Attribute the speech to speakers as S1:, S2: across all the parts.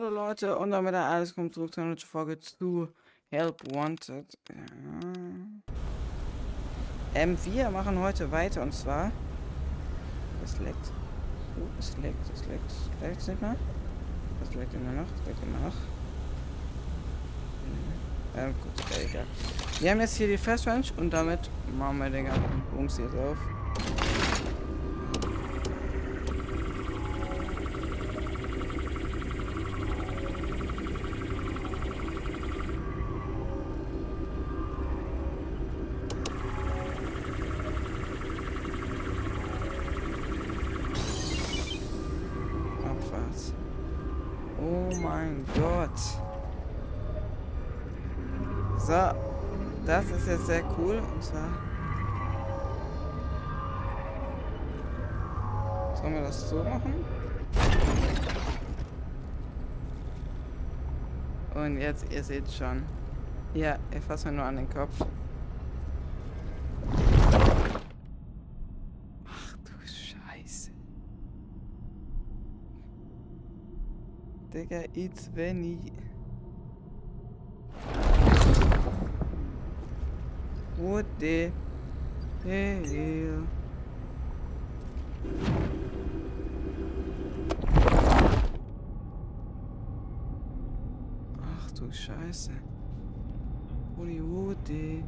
S1: Hallo Leute und damit alles kommt zurück zu einer Folge zu Help Wanted. Ja. Ähm, wir machen heute weiter und zwar. Es leckt. Oh, es leckt, es leckt. Leckt es nicht mehr? Es leckt immer noch, es leckt immer noch. Ähm, gut, egal. Wir haben jetzt hier die Fast Range und damit machen wir den ganzen Bums jetzt auf. Sollen wir das so machen? Und jetzt, ihr seht schon. Ja, ich fasse mir nur an den Kopf. Ach du Scheiße. Digga, it's Benny. What the hell? Ach du Scheiße. Woody Woody.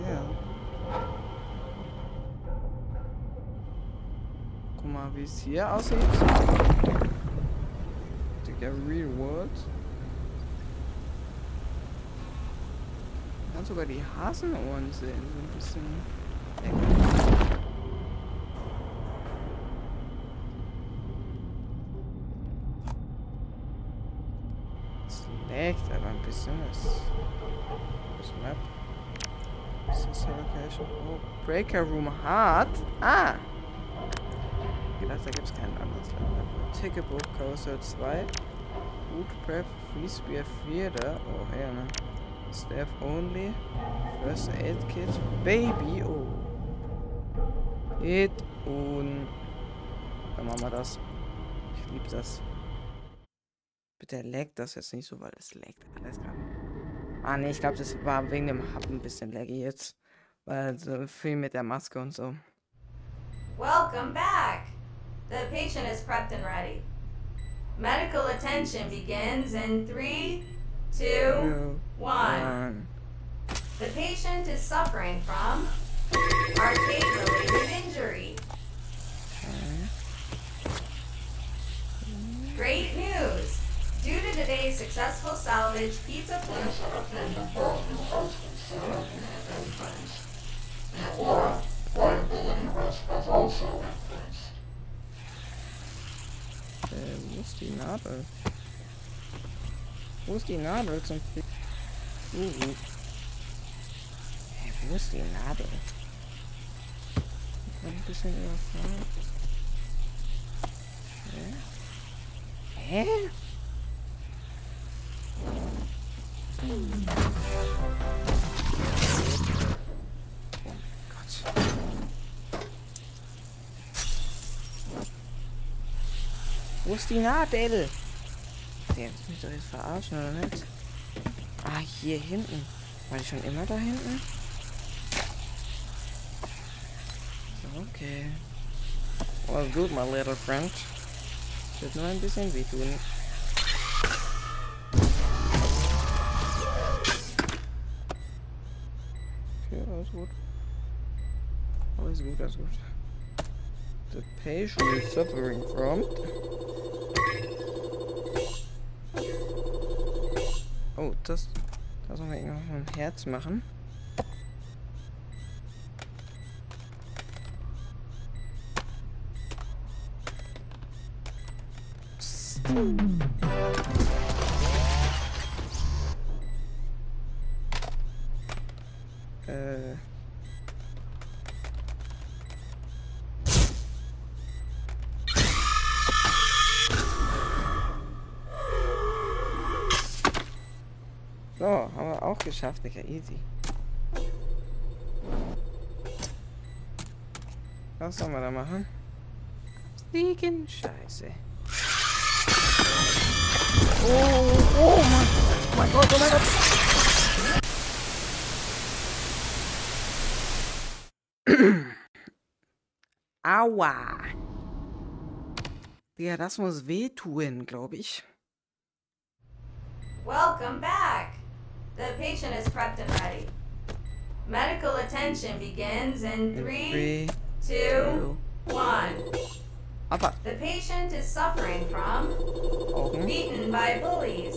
S1: Ja. Guck mal, wie es hier aussieht. Digga, Real World. Man kann sogar die Hasenohren sehen, so ein bisschen. lecker. Es Das das Map. Ist das hier Location? Oh, Breaker Room Hard. Ah! Ich gedacht, da gibt es kein anderes Level. Ticketbook Coaster 2. Boot Prep, Free Spear 4 da. Oh, her, ne? Staff Only. First Aid Kit. Baby. Oh. Hit und. Dann machen wir das. Ich liebe das. Bitte leckt das jetzt nicht so, weil es leckt alles gerade. Ah ne, ich glaube, das war wegen dem Hub ein bisschen laggy jetzt. Weil so viel mit der Maske und so.
S2: Welcome back! The patient is prepped and ready. Medical attention begins in three, two, one.
S1: One.
S2: The patient is suffering from arcade related injury. Great news! Due to today's successful salvage, Pizza Flute
S1: Äh, wo ist die Nadel? Wo ist die Nadel zum Fi uh, uh. Hä, wo ist die Nadel? Ich bin ein bisschen überfahren. Hä? Hä? Oh Gott. Wo ist die Nadel? Der wird mich doch jetzt verarschen, oder nicht? Ah, hier hinten. War die schon immer da hinten? Okay. Well, good, my little friend. Wird nur ein bisschen wehtun. Gut. Alles gut, alles gut. The patient is suffering from. Oh, das. Da sollen wir irgendwas mit dem Herz machen. So, haben wir auch geschafft, Digga. Easy. Was sollen wir da machen? Fliegen? Scheiße. Oh, oh Mann. Oh mein Gott, oh mein Gott. Aua. Ja, das muss wehtun, glaube ich.
S2: Welcome back. The patient is prepped and ready. Medical attention begins in three,
S1: Three,
S2: two,
S1: two,
S2: one.
S1: Aber
S2: The patient is suffering from
S1: Augen.
S2: beaten by bullies.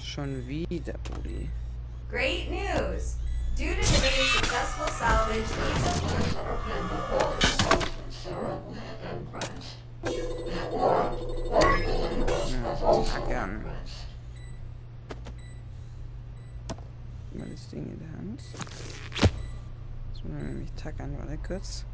S1: Schon wieder, Bulli.
S2: Great news! Due to today's successful salvage,
S1: Ja, tackern. Mal das Ding in der Hand. Jetzt müssen wir nämlich tackern, warte kurz.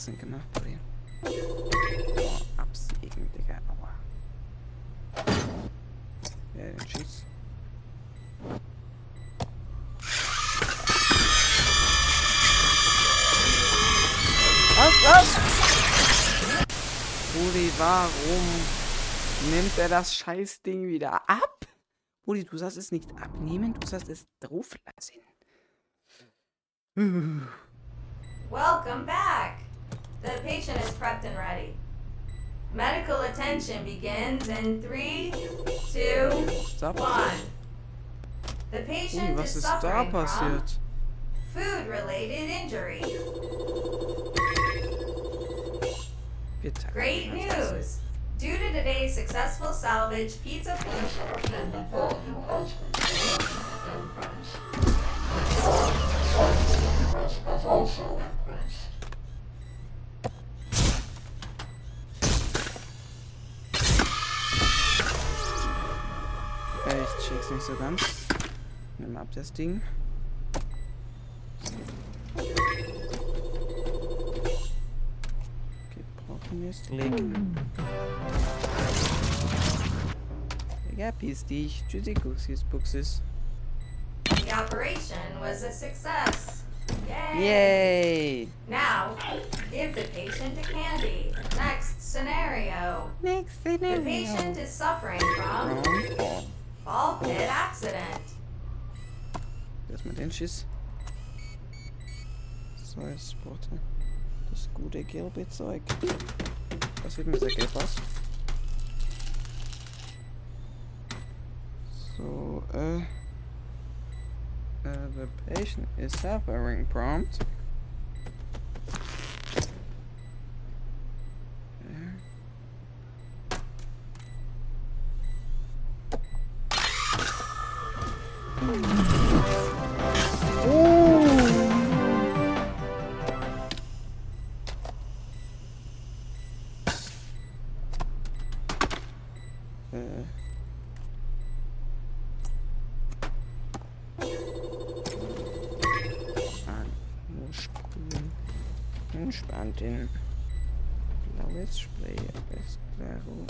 S1: Instant gemacht, Buddy. Oh, absägen, Digga. Aua. Ja, den schieß. Was, was? Buddy, warum nimmt er das Scheißding wieder ab? Buddy, du sollst es nicht abnehmen, du sollst es drauf lassen.
S2: welcome back! The patient is prepped and ready. Medical attention begins in three, two,
S1: Stop.
S2: one. The patient
S1: was
S2: is
S1: ist da
S2: suffering from
S1: passiert?
S2: food-related injury.
S1: Wir tackern
S2: Great news! Due to today's successful salvage, pizza
S1: Äh, ich check's nicht so ganz. Nimm ab das Ding. Okay, brauchen wir. Leg. Ja, piss dich. Tschüssi, Guxis, Buxis.
S2: The operation was a success. Yay!
S1: Yay!
S2: Now, give the patient a candy. Next scenario.
S1: Next scenario.
S2: The patient is suffering from ball pit accident.
S1: Erstmal den Schiss. So, jetzt braucht er das gute gelbe Zeug. Was sieht mir sehr gelb aus? So, äh. Uh, the patient is suffering prompt. Entspannt den blaues Spray. Alles klaro.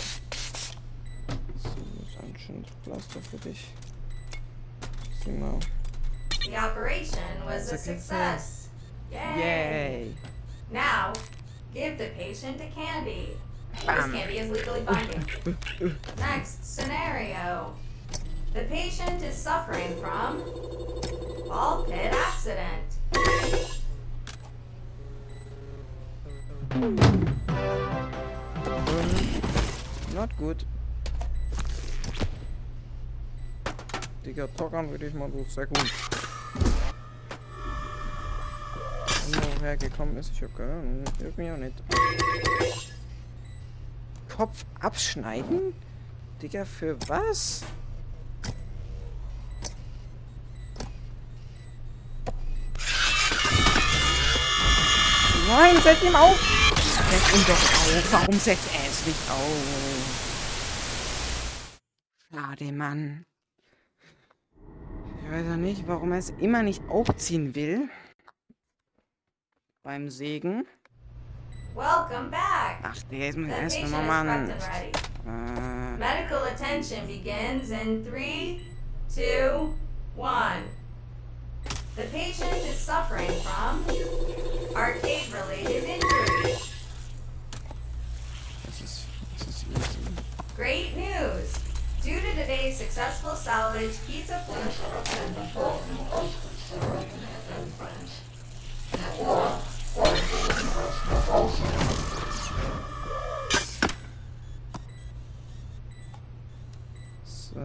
S1: So, ist ein schönes Pflaster für dich.
S2: The operation was a
S1: Success.
S2: success. Yay!
S1: Yay!
S2: Now, give the patient a candy.
S1: Bam.
S2: This candy is legally binding. Next scenario. The patient is suffering from ball pit accident.
S1: Good. Digga, Tockern würde ich mal so sehr gut. Wo hergekommen ist, ich hab Ahnung. Irgendwie auch nicht. Kopf abschneiden? Digga, für was? Nein, setz ihn auf! Setz ihn doch auf. Warum setzt er es nicht auf? Schade, Mann. Ich weiß auch nicht, warum er es immer nicht aufziehen will. beim Sägen.
S2: Welcome back.
S1: Ach, der ist mir erst
S2: patient
S1: mal
S2: is
S1: Mann.
S2: prepped and ready.
S1: Äh,
S2: Medical attention begins in three, two, one. The patient is suffering from arcade-related injury.
S1: das ist, das ist easy.
S2: Great news! Today's successful salvage pizza
S1: So.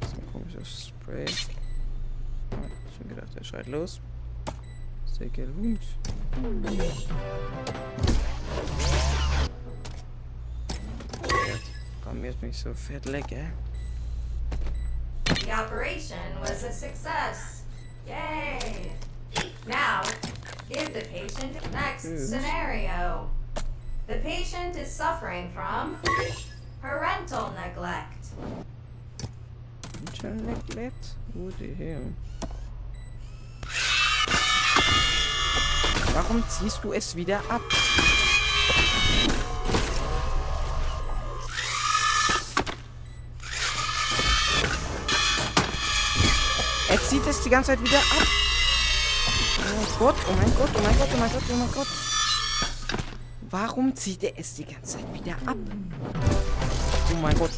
S1: Das ist ein komisches Spray. Schon gedacht, er schreit los. Sehr geil Hund. Jetzt mich so fett lecker. Eh?
S2: The operation was a success. Yay! Now, give the patient next
S1: Yes.
S2: scenario. The patient is suffering from parental neglect.
S1: Schon neglect? Wo die her? Warum ziehst du es wieder ab? Ganze Zeit wieder ab. Oh mein Gott, oh mein Gott, oh mein Gott, oh mein Gott, oh mein Gott. Warum zieht er es die ganze Zeit wieder ab? Oh mein Gott.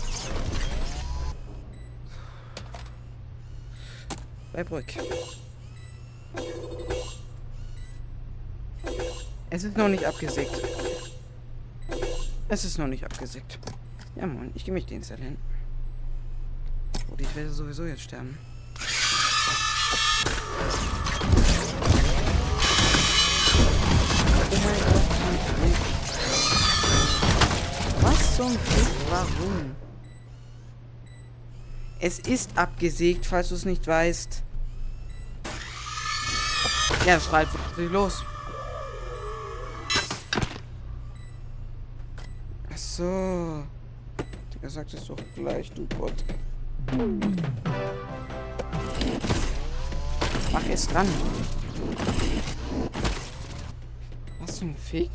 S1: Bleib ruhig. Es ist noch nicht abgesägt. Es ist noch nicht abgesägt. Ja, Mann, ich gehe mich den Zell hin. Oder ich werde sowieso jetzt sterben. Warum? Es ist abgesägt, falls du es nicht weißt. Ja, schreit wirklich los. Ach so. Er sagt es doch gleich, du Gott. Mach es dran. Was zum Fick?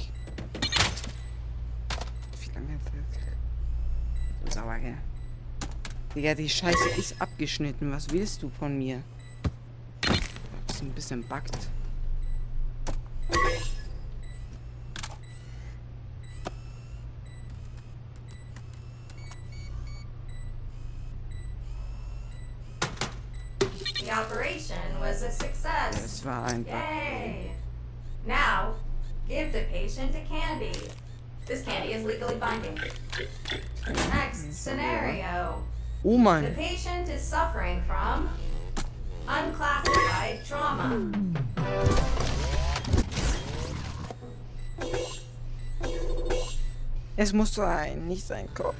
S1: Wie lange wird... Sauer, gell? Digga, die Scheiße ist abgeschnitten. Was willst du von mir? Ist ein bisschen backt.
S2: The operation was a success.
S1: Es war ein Bug.
S2: Yay! Now, give the patient a candy. This candy is legally binding. Next mm-hmm. scenario.
S1: Oh
S2: The
S1: Mann.
S2: patient is suffering from unclassified trauma.
S1: Es muss so ein, nicht sein Kopf.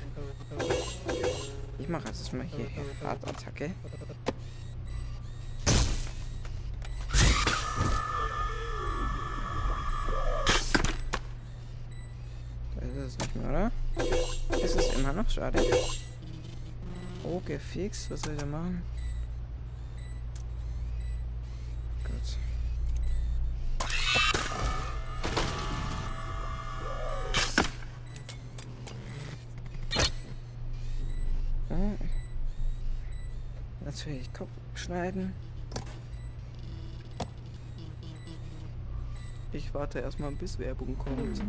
S1: Ich mache jetzt mal hier Hartattacke. Noch? Schade. Oh, gefixt. Was soll ich da machen? Gut. Hm. Natürlich Kopf schneiden. Ich warte erstmal, bis Werbung kommt.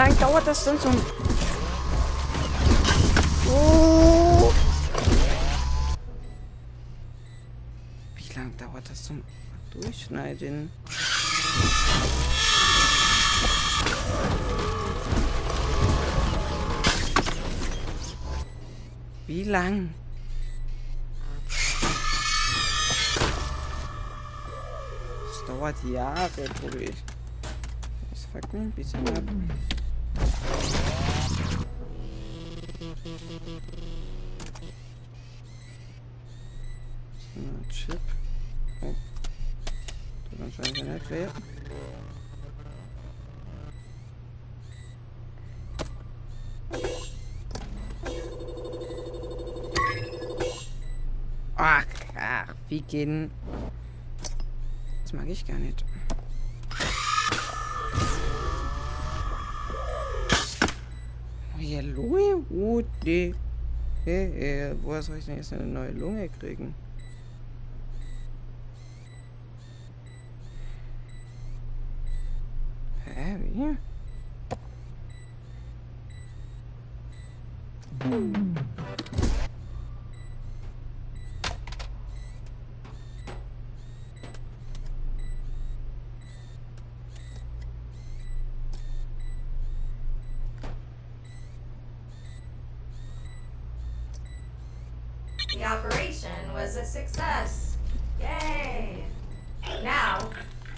S1: Wie lange dauert das denn zum... Oh. Wie lange dauert das zum Durchschneiden? Wie lang? Das dauert Jahre, Bruder. Das fuckt mich ein bisschen ab. So, Chip. Oh. Der kann scheinbar nicht weg. Ach, ach, wie gehen. Das mag ich gar nicht. Nee. Hey, hey, woher soll ich denn jetzt eine neue Lunge kriegen? Hä, wie?
S2: The operation was a success. Yay! Now,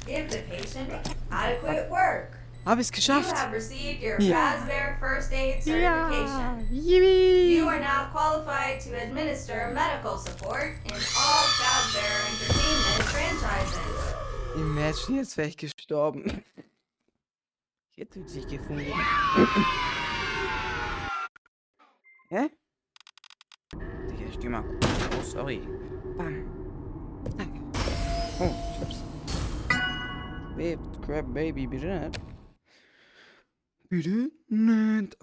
S2: give the patient adequate work.
S1: Hab ich's
S2: You
S1: geschafft?
S2: have received your
S1: Ja.
S2: Fazbear First Aid certification.
S1: yippie!
S2: You are now qualified to administer medical support in all Fazbear Entertainment franchises.
S1: Imagine, jetzt wäre ich gestorben. Hier tut sich gefunden. Sorry. Zack. Oh, ich hab's. Babe, Crab Baby, bitte. Bitte nicht.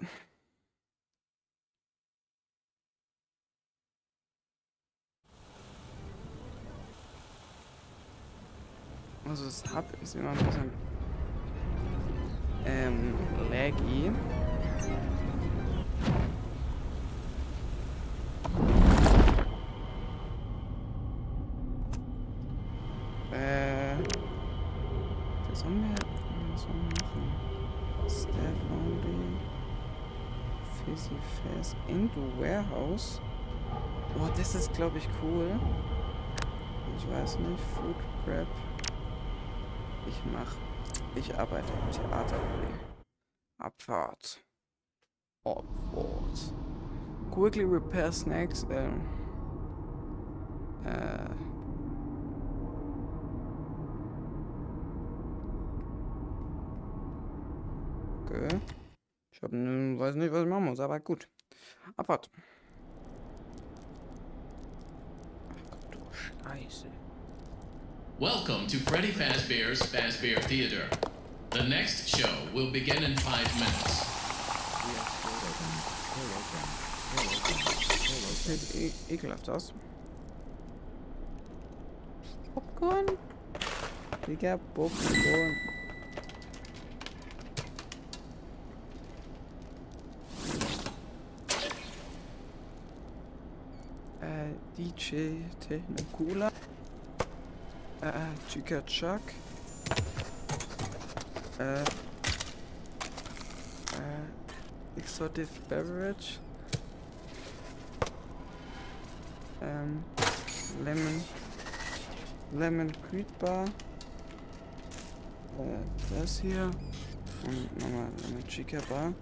S1: Also das Hub ist immer ein bisschen ähm, laggy. Fizzy Fast, into Warehouse. Oh, das ist glaube ich cool. Ich weiß nicht, Food Prep. Ich mach. Ich arbeite im Theater. Abfahrt. Abfahrt. Quickly repair snacks. Ähm. Äh. Okay. Ich hab, ne, weiß nicht, was ich machen muss, aber gut. Abfahrt. Ach Gott, du Scheiße.
S3: Welcome to Freddy Fazbear's Fazbear Theater. The next show will begin in five minutes.
S1: Sieht e ekelhaft aus. Popcorn? Digga, Popcorn. Äh, DJ Technocola. Äh, Chica Chuck. Äh, äh, Exotic Beverage. Ähm, Lemon, Lemon Creed Bar. Äh, das hier. Und nochmal Lemon Chica Bar.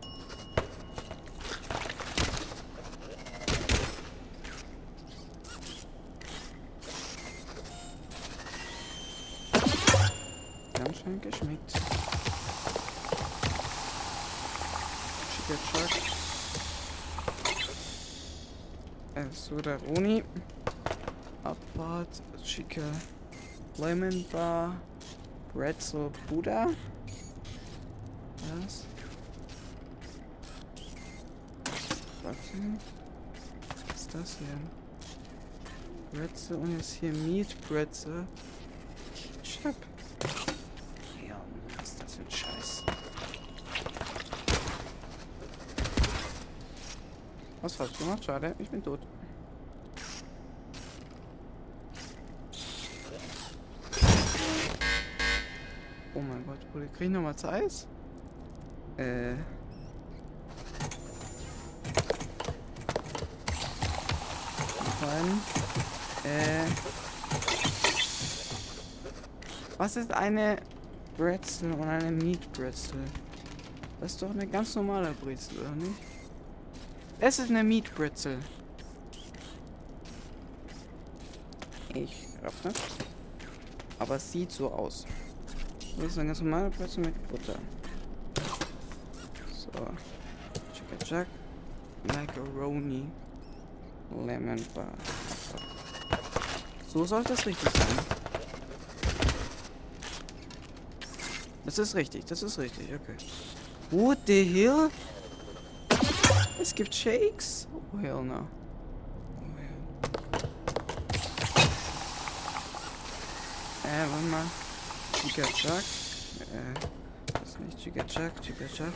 S1: Ganz schön geschmeckt. Chica Chuck. Soda-Roni. Abfahrt, Chica Lemon Bar, Pretzel Buddha. Was? Was ist das hier? Pretzel und jetzt hier Meat Pretzel. Ketchup. Ja, was ist das für ein Scheiß? Was falsch gemacht? Schade, ich bin tot. Krieg ich nochmal Eis? Äh. Gefallen. Äh. Was ist eine Brezel und eine Meat Brezel? Das ist doch eine ganz normale Brezel, oder nicht? Es ist eine Meat Brezel. Ich öffne. Aber es sieht so aus. Das ist eine ganz normale Plätzchen mit Butter. So. Chicka Jack. Macaroni. Lemon Bar. So soll das richtig sein. Das ist richtig, das ist richtig, okay. What the hell? Es gibt Shakes? Oh hell no. Oh hell. Äh, warte mal. Chica Chuck. Äh, das ist nicht Chica Chuck, Chica Chuck.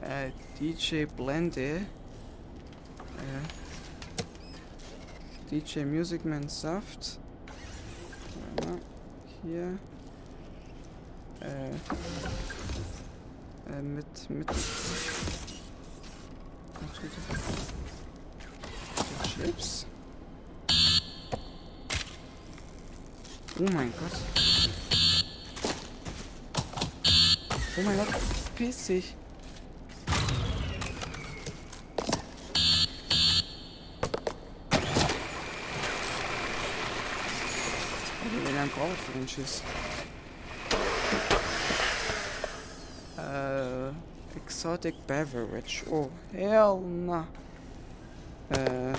S1: Äh, DJ Blende. Äh, DJ Music Man Saft. Hier. Äh, äh, mit, mit. Chips. Oh mein Gott. Oh mein Gott, piss dich. Wie lange braucht für den Schiss? Äh, exotic beverage. Oh, hell na. Äh,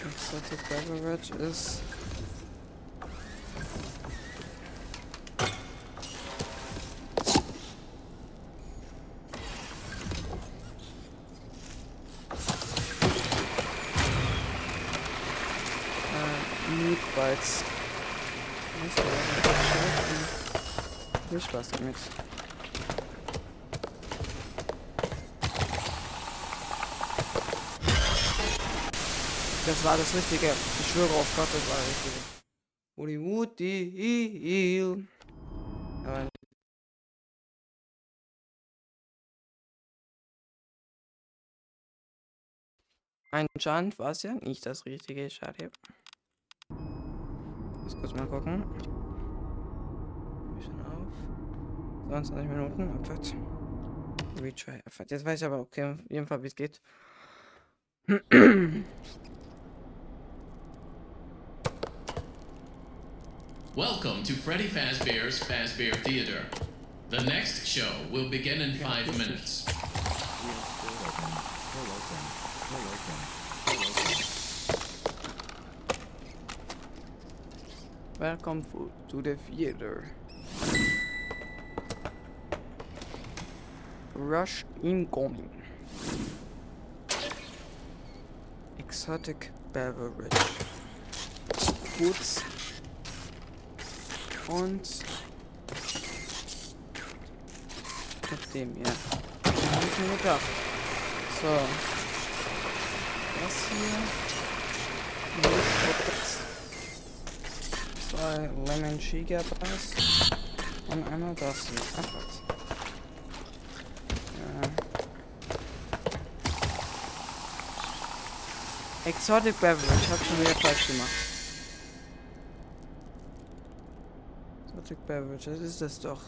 S1: exotic beverage ist... Spaß damit. Das war das Richtige. Ich schwöre auf Gott, das war das Richtige. Woody Woody. Aber Anscheinend war es ja nicht das Richtige. Schade. Muss kurz mal gucken. 29 Minuten. Retry. Jetzt weiß ich aber okay, auf jeden Fall, wie es geht.
S3: Welcome to Freddy Fazbear's Fazbear Theater. The next show will begin in five minutes.
S1: Welcome to the theater. Rush incoming. Exotic beverage. Foods. Und mit dem hier. Ich mir gedacht. So. Das hier. Zwei Lemon Chica Bars. Und einmal das hier. Ach was. Ja. Exotic Beverage. Hab schon wieder falsch gemacht. Exotic Beverage. Das ist das doch.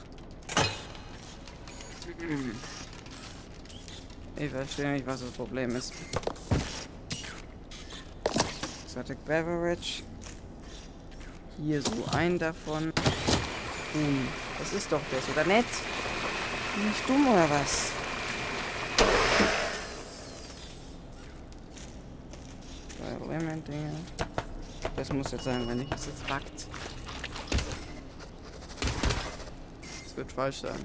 S1: Ich verstehe nicht, was das Problem ist. Exotic Beverage. Hier so ein davon. Hm, das ist doch das, oder nett? Bin ich dumm oder was? Lemon-Dinge. Das muss jetzt sein, wenn nicht, ist jetzt backt. Das wird falsch sein.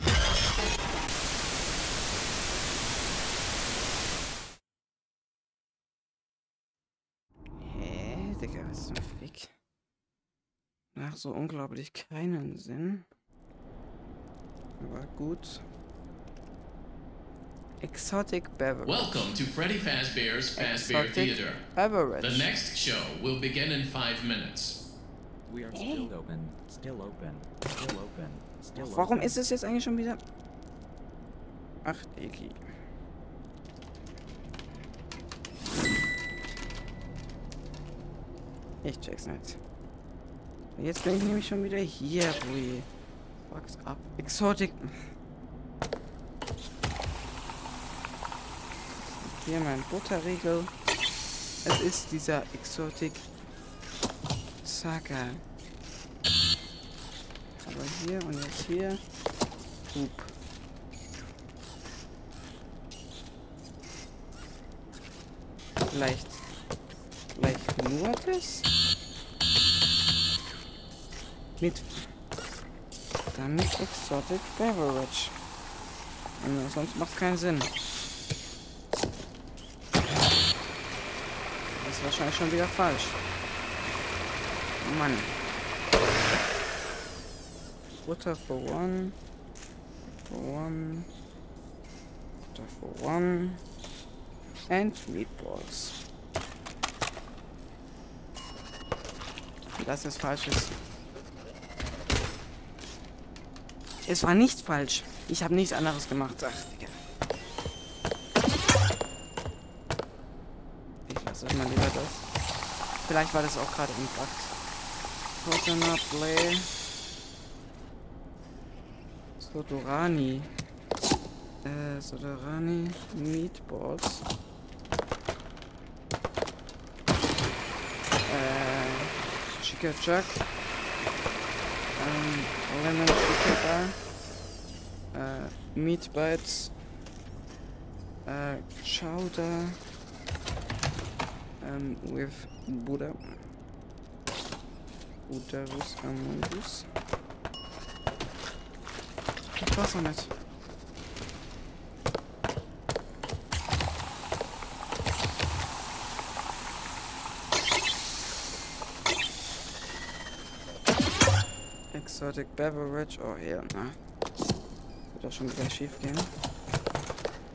S1: Hä, Digga, was zum Fick? Macht so unglaublich keinen Sinn. Aber gut. Exotic Beverage.
S3: Welcome to Freddy Fazbear's Fazbear
S1: Exotic
S3: Theater.
S1: Beverage.
S3: The next show will begin in five minutes.
S4: We are still open, still open, still open, still
S1: Warum
S4: open.
S1: ist es jetzt eigentlich schon wieder? Ach, Eki. Ich check's nicht. Jetzt bin ich nämlich schon wieder hier, Bui. Fuck's up. Exotic. Hier mein Butterriegel. Es ist dieser Exotic Saga. Aber hier und jetzt hier. Hup. Vielleicht. Vielleicht nur das? Mit. Damit Exotic Beverage. Und sonst macht keinen Sinn. Ist wahrscheinlich schon wieder falsch. Mann. Butter for one. For one. Butter for one. And meatballs. Das ist falsches. Es war nicht falsch. Ich habe nichts anderes gemacht. Ach, Digga. Vielleicht war das auch gerade im Bug. Coconut Play. Sodorani. Äh, Sodorani Meatballs. Äh, Chica Chuck. Ähm, Lemon Chica. Äh, Meat Bites. Äh, Chowder. Ähm, with Buddha. Buddharus Amungus. Das war's noch nicht. Exotic Beverage. Oh, ja, na. Wird doch schon wieder schief gehen.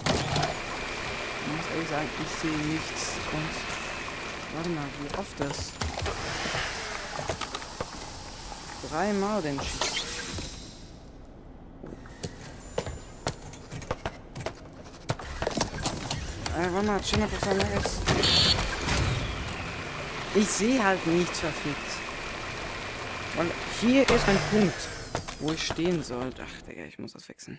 S1: Ich muss ehrlich sagen, ich sehe nichts. Und. Warte mal, wie oft das? Dreimal den Schiff. Äh, warte mal, chill mal kurz mal rechts. Ich sehe halt nichts verfickt. Und hier ist ein Punkt, wo ich stehen soll. Ach, Digga, ich muss das fixen.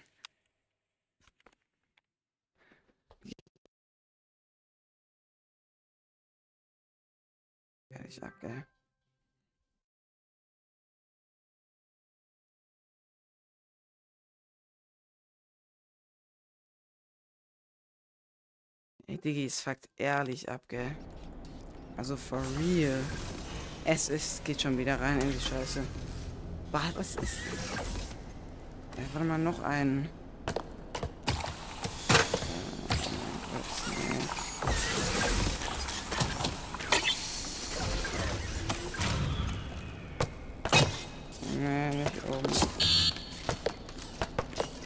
S1: Ab, gell. Ey, Diggi, es fuckt ehrlich ab, gell. Also for real. Es ist, geht schon wieder rein in die Scheiße. Was, ist. Ja, warte mal, noch einen.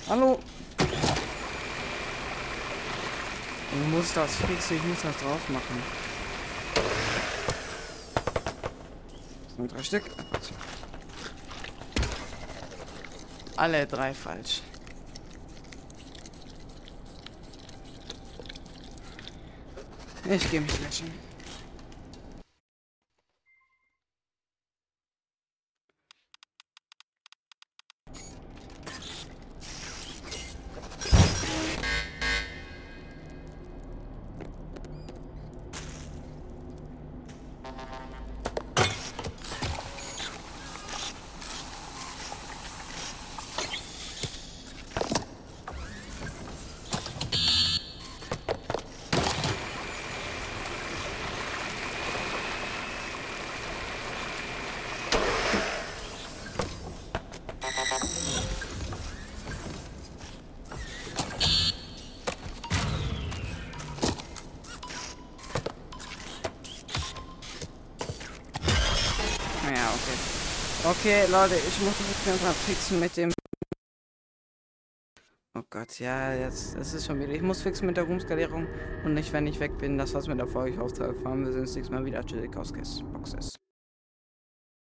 S1: Hallo? Ich muss das fixen, ich muss das drauf machen. Nur drei Stück. Alle drei falsch. Ich gehe mich löschen. Okay. Leute, ich muss mich mal fixen mit dem. Oh Gott, ja, jetzt, es ist schon wieder. Ich muss fixen mit der Roomskalierung und nicht, wenn ich weg bin. Das war's mit der Folge. Hoffe, fahren wir sehen uns nächstes Mal wieder. Aus Boxes.